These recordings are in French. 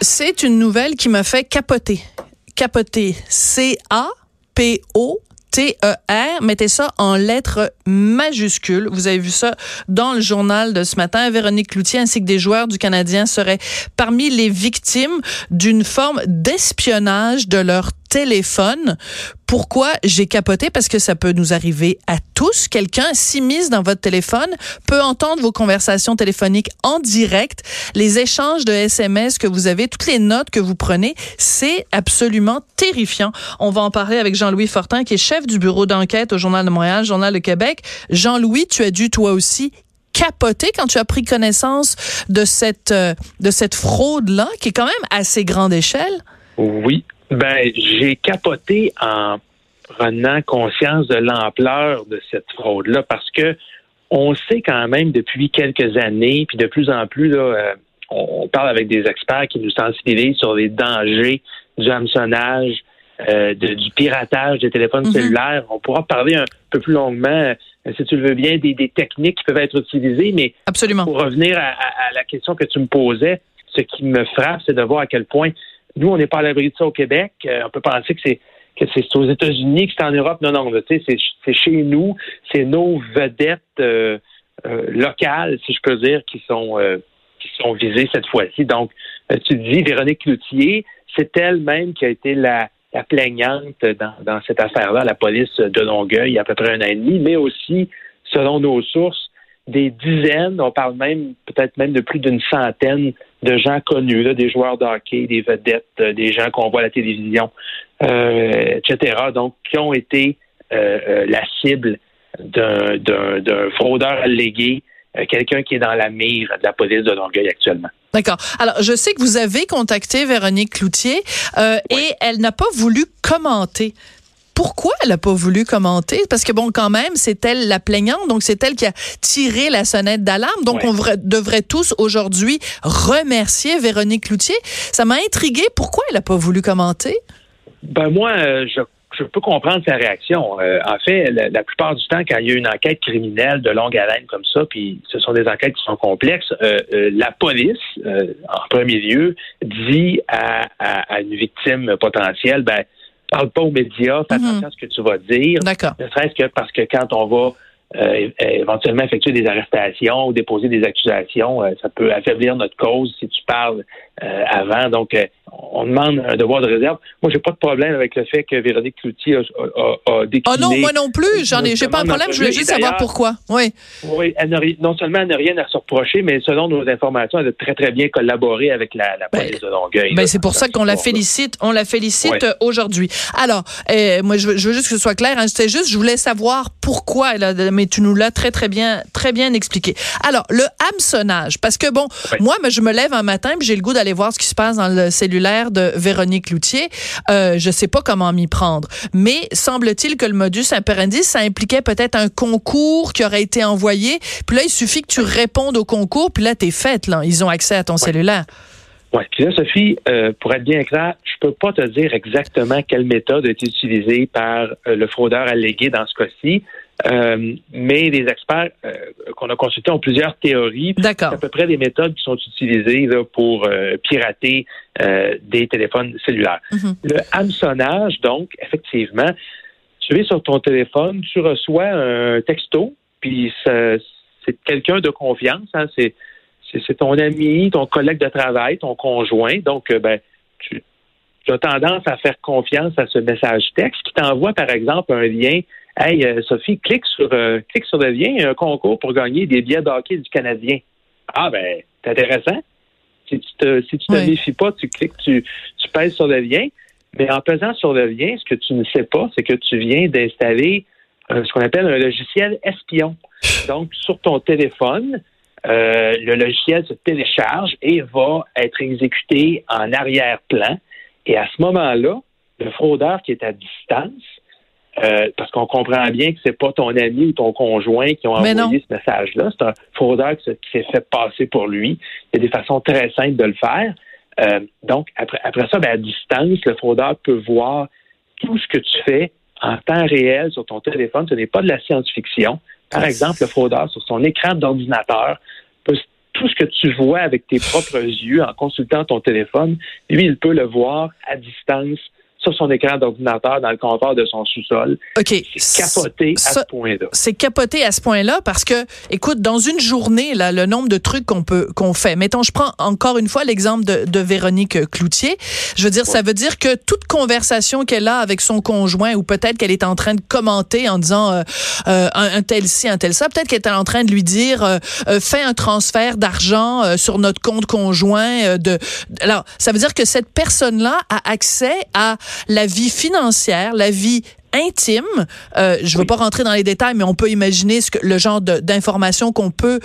C'est une nouvelle qui m'a fait capoter. Capoter. C-A-P-O T-E-R. Mettez ça en lettres majuscules. Vous avez vu ça dans le journal de ce matin. Véronique Cloutier ainsi que des joueurs du Canadien seraient parmi les victimes d'une forme d'espionnage de leur téléphone. Pourquoi j'ai capoté? Parce que ça peut nous arriver à tous. Quelqu'un s'immisce dans votre téléphone, peut entendre vos conversations téléphoniques en direct, les échanges de SMS que vous avez, toutes les notes que vous prenez. C'est absolument terrifiant. On va en parler avec Jean-Louis Fortin, qui est chef du bureau d'enquête au Journal de Montréal, Journal de Québec. Jean-Louis, tu as dû toi aussi capoter quand tu as pris connaissance de cette, euh, de cette fraude-là, qui est quand même assez grande échelle. Oui, ben, j'ai capoté en prenant conscience de l'ampleur de cette fraude-là parce que on sait quand même depuis quelques années, puis de plus en plus, là, euh, on, parle avec des experts qui nous sensibilisent sur les dangers du hameçonnage, euh, du piratage des téléphones mhm. cellulaires. On pourra parler un peu plus longuement, euh, si tu le veux bien, des, techniques qui peuvent être utilisées, mais Absolument. pour revenir à, à, la question que tu me posais, ce qui me frappe, c'est de voir à quel point nous, on n'est pas à l'abri de ça au Québec. Euh, on peut penser que c'est que c'est aux États-Unis, que c'est en Europe. Non, non, tu sais, c'est chez nous, c'est nos vedettes euh, euh, locales, si je peux dire, qui sont qui sont visées cette fois-ci. Donc, tu dis Véronique Cloutier, c'est elle-même qui a été la, la plaignante dans, dans cette affaire-là, la police de Longueuil, il y a à peu près un an et demi, mais aussi, selon nos sources, des dizaines, on parle même peut-être même de plus d'une centaine de gens connus, là, des joueurs de hockey, des vedettes, euh, des gens qu'on voit à la télévision, euh, etc. Donc, qui ont été euh, la cible d'un fraudeur allégué, quelqu'un qui est dans la mire de la police de Longueuil actuellement. D'accord. Alors, je sais que vous avez contacté Véronique Cloutier et elle n'a pas voulu commenter pourquoi elle n'a pas voulu commenter? Parce que bon, quand même, c'est elle la plaignante, donc c'est elle qui a tiré la sonnette d'alarme. Donc on devrait tous aujourd'hui remercier Véronique Cloutier. Ça m'a intrigué. Pourquoi elle n'a pas voulu commenter? Ben moi, euh, je peux comprendre sa réaction. Euh, en fait, la, plupart du temps, quand il y a une enquête criminelle de longue haleine comme ça, puis ce sont des enquêtes qui sont complexes, euh, la police, en premier lieu, dit à, à, une victime potentielle, ben parle pas aux médias, fais mhm. attention à ce que tu vas dire. D'accord. Ne serait-ce que parce que quand on va euh, éventuellement effectuer des arrestations ou déposer des accusations, euh, ça peut affaiblir notre cause si tu parles euh, avant. Donc, on demande un devoir de réserve. Moi, j'ai pas de problème avec le fait que Véronique Cloutier a, a, a décliné. Oh non, moi non plus. J'en ai, j'ai pas de problème. Je voulais juste savoir pourquoi. Oui. Oui, non seulement elle n'a rien à se reprocher, mais selon nos informations, elle a très, très bien collaboré avec la, la ben, police de Longueuil. Ben, c'est pour ça qu'on la félicite. On la félicite aujourd'hui. Alors, moi, je veux, juste que ce soit clair. Hein, C'était juste, je voulais savoir pourquoi elle a, mais tu nous l'as très, très bien, très bien expliqué. Alors, le hameçonnage, parce que bon, moi, je me lève un matin j'ai le goût d'aller voir ce qui se passe dans le cellulaire de Véronique Loutier. Euh, je sais pas comment m'y prendre, mais semble-t-il que le modus operandi, ça impliquait peut-être un concours qui aurait été envoyé. Puis là, il suffit que tu répondes au concours, puis là, t'es faite, là. Ils ont accès à ton cellulaire. Oui. Puis là, Sophie, euh, pour être bien clair, je peux pas te dire exactement quelle méthode a été utilisée par euh, le fraudeur allégué dans ce cas-ci. Euh, mais les experts euh, qu'on a consultés ont plusieurs théories. C'est à peu près des méthodes qui sont utilisées pour euh, pirater des téléphones cellulaires. Mhm. Le hameçonnage, donc, effectivement, tu es sur ton téléphone, tu reçois un texto, puis c'est quelqu'un de confiance, hein, c'est c'est ton ami, ton collègue de travail, ton conjoint. Donc, ben, tu, tu, as tendance à faire confiance à ce message texte qui t'envoie, par exemple, un lien Hey, euh, Sophie, clique sur, euh, clique sur le lien, il y a un concours pour gagner des billets d'hockey du Canadien. Ah, ben, c'est intéressant. Si tu te, si tu te méfies pas, tu cliques, tu, tu pèses sur le lien. Mais en pesant sur le lien, ce que tu ne sais pas, c'est que tu viens d'installer euh, ce qu'on appelle un logiciel espion. Donc, sur ton téléphone, le logiciel se télécharge et va être exécuté en arrière-plan. Et à ce moment-là, le fraudeur qui est à distance, euh, parce qu'on comprend bien que c'est pas ton ami ou ton conjoint qui ont envoyé ce message-là. C'est un fraudeur qui s'est fait passer pour lui. Il y a des façons très simples de le faire. Euh, donc, après, après ça, ben, à distance, le fraudeur peut voir tout ce que tu fais en temps réel sur ton téléphone. Ce n'est pas de la science-fiction. Par exemple, le fraudeur, sur son écran d'ordinateur, tout ce que tu vois avec tes propres yeux en consultant ton téléphone, lui, il peut le voir à distance sur son écran d'ordinateur dans le de son sous-sol. OK. C'est capoté à ce point-là. C'est capoté à ce point-là parce que, écoute, dans une journée, là, le nombre de trucs qu'on peut qu'on fait. Mettons, je prends encore une fois l'exemple de, de, Véronique Cloutier. Je veux dire, ça veut dire que toute conversation qu'elle a avec son conjoint ou peut-être qu'elle est en train de commenter en disant euh, euh, un, tel ci, un tel ça, peut-être qu'elle est en train de lui dire euh, fais un transfert d'argent sur notre compte conjoint. de alors, ça veut dire que cette personne-là a accès à la vie financière, la vie intime. Euh, je ne veux pas rentrer dans les détails, mais on peut imaginer ce que, le genre d'informations qu'on peut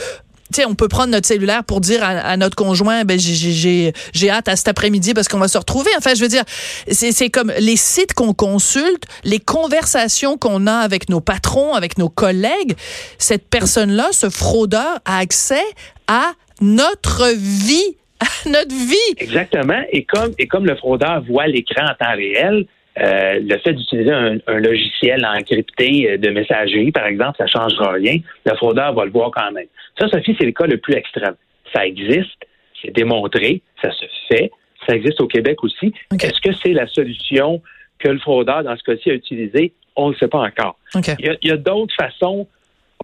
on peut prendre notre cellulaire pour dire à, notre conjoint, ben j'ai hâte à cet après-midi parce qu'on va se retrouver. Enfin, je veux dire, c'est comme les sites qu'on consulte, les conversations qu'on a avec nos patrons, avec nos collègues. Cette personne-là, ce fraudeur, a accès à notre vie notre vie. Exactement. Et comme, et comme le fraudeur voit l'écran en temps réel, euh, le fait d'utiliser un, logiciel encrypté de messagerie, par exemple, ça ne changera rien. Le fraudeur va le voir quand même. Ça, Sophie, c'est le cas le plus extrême. Ça existe, c'est démontré, ça se fait. Ça existe au Québec aussi. Est-ce que c'est la solution que le fraudeur, dans ce cas-ci, a utilisée? On ne le sait pas encore. Il y a, a d'autres façons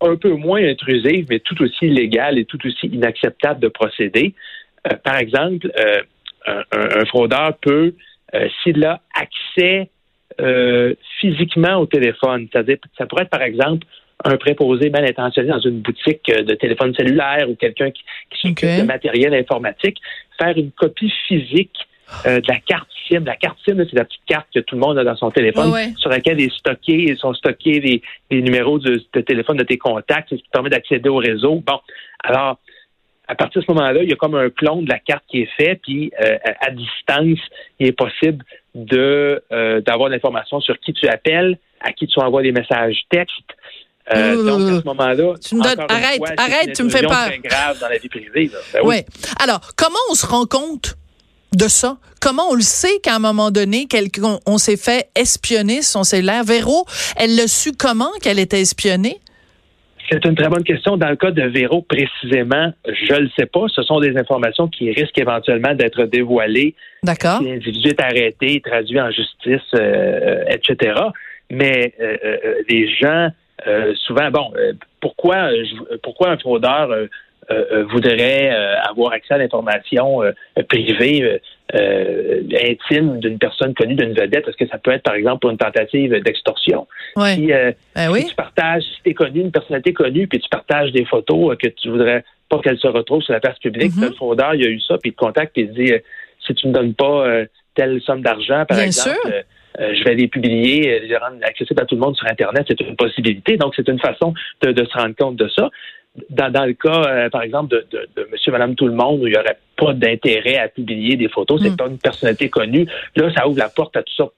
un peu moins intrusives, mais tout aussi illégales et tout aussi inacceptables de procéder. Euh, par exemple, euh, un, fraudeur peut, euh, s'il a accès physiquement au téléphone, c'est-à-dire, ça pourrait être par exemple un préposé mal intentionné dans une boutique de téléphone cellulaire ou quelqu'un qui, qui s'occupe de matériel informatique, faire une copie physique de la carte SIM. La carte SIM, c'est la petite carte que tout le monde a dans son téléphone, sur laquelle est stocké, sont stockés les, les numéros de, de, téléphone de tes contacts, ce qui permet d'accéder au réseau. Bon, alors, à partir de ce moment-là, il y a comme un clone de la carte qui est fait, puis euh, à distance, il est possible de euh, d'avoir l'information sur qui tu appelles, à qui tu envoies des messages textes. Euh, donc à ce moment-là, tu me donnes, arrête, arrête, tu me fais peur. C'est grave dans la vie privée. Ben oui. ouais. Alors, comment on se rend compte de ça? Comment on le sait qu'à un moment donné, on, on s'est fait espionner son cellulaire? Véro, elle l'a su comment qu'elle était espionnée? C'est une très bonne question. Dans le cas de Véro, précisément, je ne le sais pas. Ce sont des informations qui risquent éventuellement d'être dévoilées. D'accord. Si l'individu est arrêté, traduit en justice, euh, etc. Mais euh, euh, les gens, souvent, bon, pourquoi, pourquoi un fraudeur voudrait avoir accès à l'information privée euh, intime d'une personne connue, d'une vedette, parce que ça peut être, par exemple, pour une tentative d'extorsion. Si, euh, ben oui. tu partages, si tu es connu, une personnalité connue, puis tu partages des photos euh, que tu voudrais pas qu'elles se retrouvent sur la place publique, mm-hmm. le fraudeur, il a eu ça, puis il te contacte, et il dit, si tu me donnes pas telle somme d'argent, par exemple, je vais les publier, les rendre accessibles à tout le monde sur Internet, c'est une possibilité. Donc, c'est une façon de, de, se rendre compte de ça dans, dans le cas, euh, par exemple, de, de, de, Monsieur, Madame, tout le monde, où il n'y aurait pas d'intérêt à publier des photos, c'est mm. pas une personnalité connue. Là, ça ouvre la porte à toutes sortes.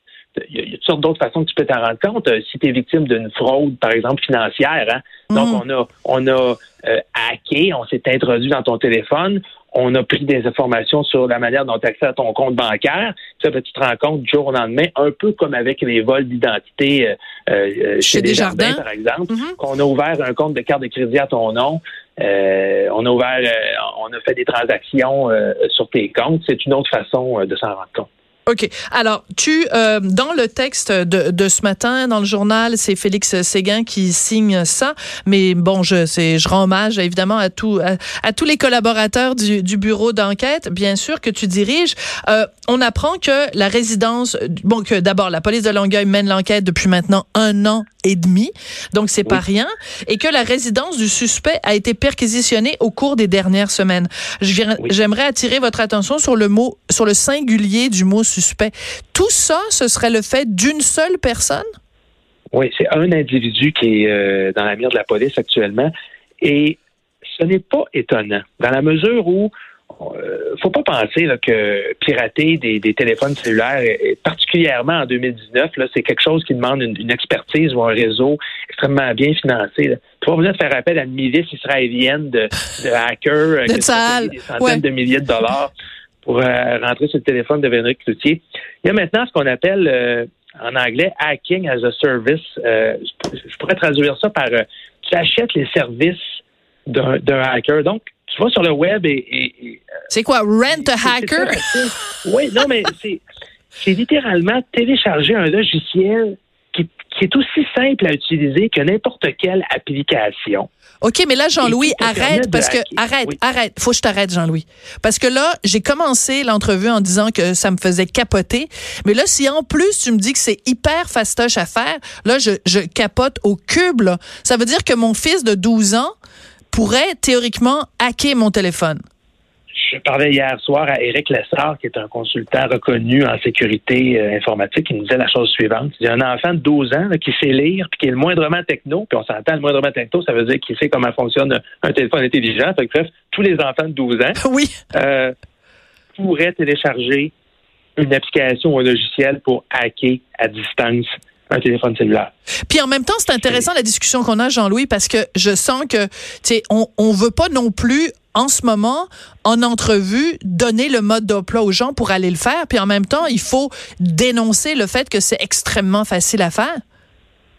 Il y a, toutes sortes d'autres façons que tu peux t'en rendre compte. Euh, si tu es victime d'une fraude, par exemple, financière, hein, donc mm. on a on a euh, hacké, on s'est introduit dans ton téléphone, on a pris des informations sur la manière dont tu accèdes à ton compte bancaire. Ça, ben, tu te rends compte du jour au lendemain, un peu comme avec les vols d'identité euh, euh chez, Desjardins, par exemple, mm-hmm. qu'on a ouvert un compte de carte de crédit à ton nom. Euh, on a ouvert, euh, on a fait des transactions sur tes comptes. C'est une autre façon de s'en rendre compte. OK. Alors, tu, euh, dans le texte de, de, ce matin, dans le journal, c'est Félix Séguin qui signe ça. Mais bon, je, je rends hommage évidemment à, tout, à, tous les collaborateurs du, du bureau d'enquête, bien sûr, que tu diriges. Euh, on apprend que la résidence, bon, que d'abord, la police de Longueuil mène l'enquête depuis maintenant un an et demi. Donc, c'est pas rien. Et que la résidence du suspect a été perquisitionnée au cours des dernières semaines. J'aimerais attirer votre attention sur le mot, sur le singulier du mot suspect. Tout ça, ce serait le fait d'une seule personne? Oui, c'est un individu qui est euh, dans la mire de la police actuellement. Et ce n'est pas étonnant, dans la mesure où euh, faut pas penser que pirater des, téléphones cellulaires, particulièrement en 2019, c'est quelque chose qui demande une, expertise ou un réseau extrêmement bien financé. Tu vas besoin de faire appel à une milice israélienne de, hackers euh, qui ont des centaines de milliers de dollars pour euh, rentrer sur le téléphone de Véronique Cloutier. Il y a maintenant ce qu'on appelle euh, en anglais hacking as a service. je pourrais traduire ça par tu achètes les services d'un hacker. Donc, tu vas sur le web et. Euh, c'est quoi, rent a hacker? oui, non, mais c'est littéralement télécharger un logiciel qui, est aussi simple à utiliser que n'importe quelle application. OK, mais là, Jean-Louis, arrête, parce que, arrête, arrête, faut que je t'arrête, Jean-Louis. Parce que là, j'ai commencé l'entrevue en disant que ça me faisait capoter. Mais là, si en plus tu me dis que c'est hyper fastoche à faire, là, je, je capote au cube, là. Ça veut dire que mon fils de 12 ans, pourrait théoriquement hacker mon téléphone. Je parlais hier soir à Éric Lessard, qui est un consultant reconnu en sécurité euh, informatique, qui nous disait la chose suivante. Il y a un enfant de 12 ans qui sait lire, puis qui est le moindrement techno, puis on s'entend, le moindrement techno, ça veut dire qu'il sait comment fonctionne un téléphone intelligent. Fait bref, tous les enfants de 12 ans oui. Euh, pourraient télécharger une application ou un logiciel pour hacker à distance un téléphone cellulaire. Puis en même temps, c'est intéressant la discussion qu'on a, Jean-Louis, parce que je sens que, tu sais, on, on veut pas non plus en ce moment, en entrevue, donner le mode d'emploi aux gens pour aller le faire. Puis en même temps, il faut dénoncer le fait que c'est extrêmement facile à faire.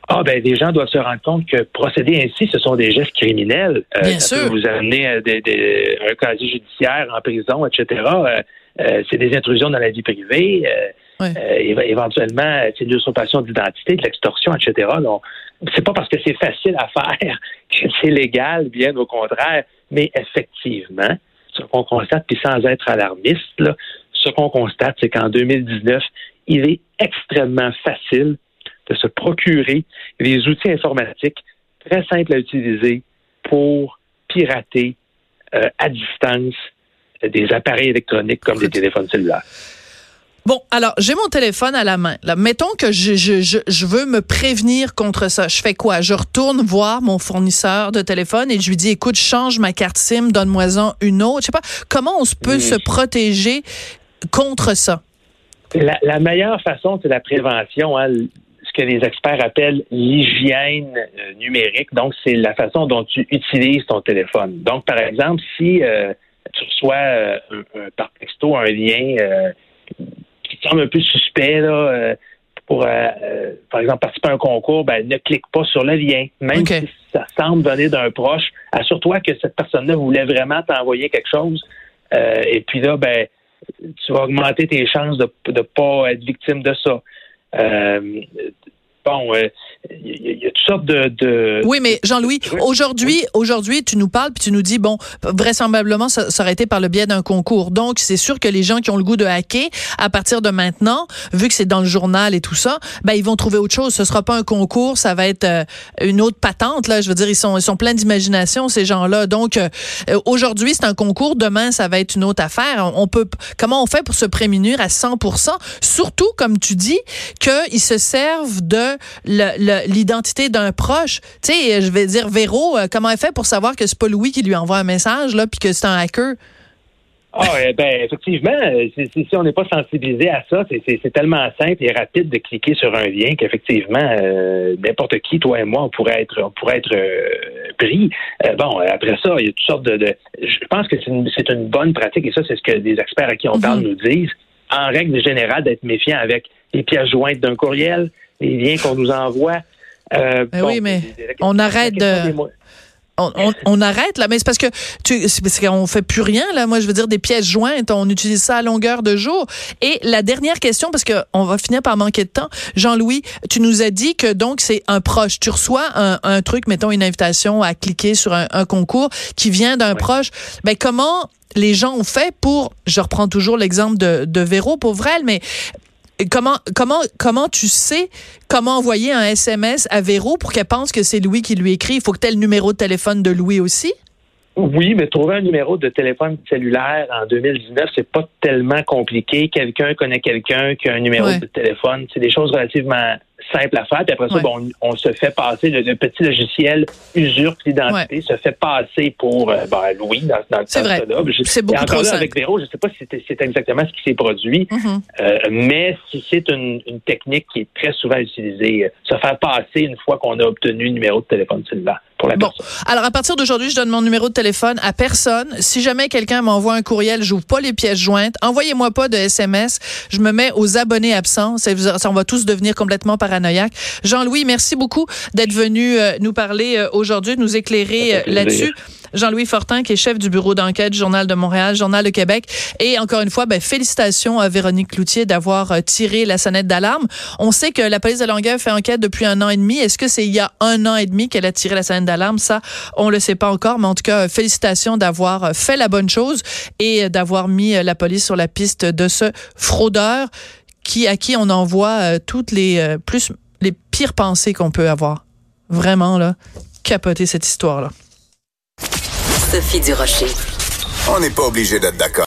Ah ben, les gens doivent se rendre compte que procéder ainsi, ce sont des gestes criminels. Euh, Bien ça sûr. Peut vous amener à des, un casier judiciaire en prison, etc. Euh, euh, c'est des intrusions dans la vie privée. Éventuellement, c'est de l'usurpation d'identité, de l'extorsion, etc. Donc, c'est pas parce que c'est facile à faire que c'est légal, bien au contraire. Mais effectivement, ce qu'on constate, puis sans être alarmiste, là, ce qu'on constate, c'est qu'en 2019, il est extrêmement facile de se procurer des outils informatiques très simples à utiliser pour pirater euh, à distance des appareils électroniques comme des téléphones cellulaires. Bon, alors j'ai mon téléphone à la main. Là, mettons que je, je, je, je, veux me prévenir contre ça. Je fais quoi? Je retourne voir mon fournisseur de téléphone et je lui dis écoute, change ma carte SIM, donne-moi-en une autre. Je sais pas comment on peut se protéger contre ça? La, la meilleure façon, c'est la prévention. Hein, ce que les experts appellent l'hygiène euh, numérique. Donc, c'est la façon dont tu utilises ton téléphone. Donc, par exemple, si euh, tu reçois euh, par texto un lien semble un peu suspect là, euh, pour, euh, euh, par exemple, participer à un concours, ben, ne clique pas sur le lien. Même si ça semble venir d'un proche, assure-toi que cette personne-là voulait vraiment t'envoyer quelque chose. et puis là, ben, tu vas augmenter tes chances de ne pas être victime de ça bon, il y, a toutes sortes de, oui, mais Jean-Louis, aujourd'hui, aujourd'hui, tu nous parles puis tu nous dis bon, vraisemblablement, ça, aurait été par le biais d'un concours. Donc, c'est sûr que les gens qui ont le goût de hacker, à partir de maintenant, vu que c'est dans le journal et tout ça, ben ils vont trouver autre chose. Ce sera pas un concours, ça va être euh, une autre patente. Là, je veux dire, ils sont, ils sont pleins d'imagination ces gens-là. Donc, euh, aujourd'hui, c'est un concours. Demain, ça va être une autre affaire. On peut, comment on fait pour se prémunir à 100% Surtout, comme tu dis, qu'ils se servent de l'identité d'un proche. Tu sais, je vais dire, Véro, euh, comment elle fait pour savoir que c'est pas Louis qui lui envoie un message, là, puis que c'est un hacker? Ah, ben, effectivement, si, on n'est pas sensibilisé à ça, c'est tellement simple et rapide de cliquer sur un lien qu'effectivement, euh, n'importe qui, toi et moi, on pourrait être, on pourrait être euh, pris. bon, après ça, il y a toutes sortes de. je pense que c'est une, une, bonne pratique et ça, c'est ce que des experts à qui on parle mm-hmm. nous disent. En règle générale, d'être méfiant avec les pièces jointes d'un courriel, les liens qu'on nous envoie. Euh, ben oui, mais on arrête de. On, arrête là, mais c'est parce que tu, c'est parce qu'on fait plus rien là. Moi, je veux dire des pièces jointes, on utilise ça à longueur de jour. Et la dernière question, parce que on va finir par manquer de temps. Jean-Louis, tu nous as dit que donc c'est un proche. Tu reçois un, truc, mettons une invitation à cliquer sur un, concours qui vient d'un proche. Ben comment les gens ont fait pour, je reprends toujours l'exemple de, de Véro, pauvre elle, mais comment, comment, comment tu sais comment envoyer un SMS à Véro pour qu'elle pense que c'est Louis qui lui écrit? Il faut que tu aies le numéro de téléphone de Louis aussi? Oui, mais trouver un numéro de téléphone cellulaire en 2019, c'est pas tellement compliqué. Quelqu'un connaît quelqu'un qui a un numéro de téléphone. C'est des choses relativement simples à faire. Puis après ça, bon, on, se fait passer, le, petit logiciel usurpe l'identité, se fait passer pour euh, ben, Louis dans, dans le C'est vrai. C'est beaucoup trop là, avec Véro, je ne sais pas si c'est exactement ce qui s'est produit, mm-hmm. euh, mais si c'est une, une, technique qui est très souvent utilisée, euh, se faire passer une fois qu'on a obtenu le numéro de téléphone cellulaire bon. Alors, à partir d'aujourd'hui, je donne mon numéro de téléphone à personne. Si jamais quelqu'un m'envoie un courriel, j'ouvre pas les pièces jointes. Envoyez-moi pas de SMS. Je me mets aux abonnés absents. Ça, on va tous devenir complètement paranoïaques. Jean-Louis, merci beaucoup d'être venu euh, nous parler euh, aujourd'hui, nous éclairer euh, là-dessus. Jean-Louis Fortin, qui est chef du bureau d'enquête Journal de Montréal, Journal de Québec. Et encore une fois, ben, félicitations à Véronique Cloutier d'avoir euh, tiré la sonnette d'alarme. On sait que la police de Longueuil fait enquête depuis un an et demi. Est-ce que c'est il y a un an et demi qu'elle a tiré la sonnette d'alarme? Ça, on le sait pas encore, mais en tout cas, félicitations d'avoir euh, fait la bonne chose et euh, d'avoir mis la police sur la piste de ce fraudeur qui, à qui on envoie toutes les, plus, les pires pensées qu'on peut avoir. Vraiment, là, capoter cette histoire-là. Sophie Durocher. On n'est pas obligé d'être d'accord.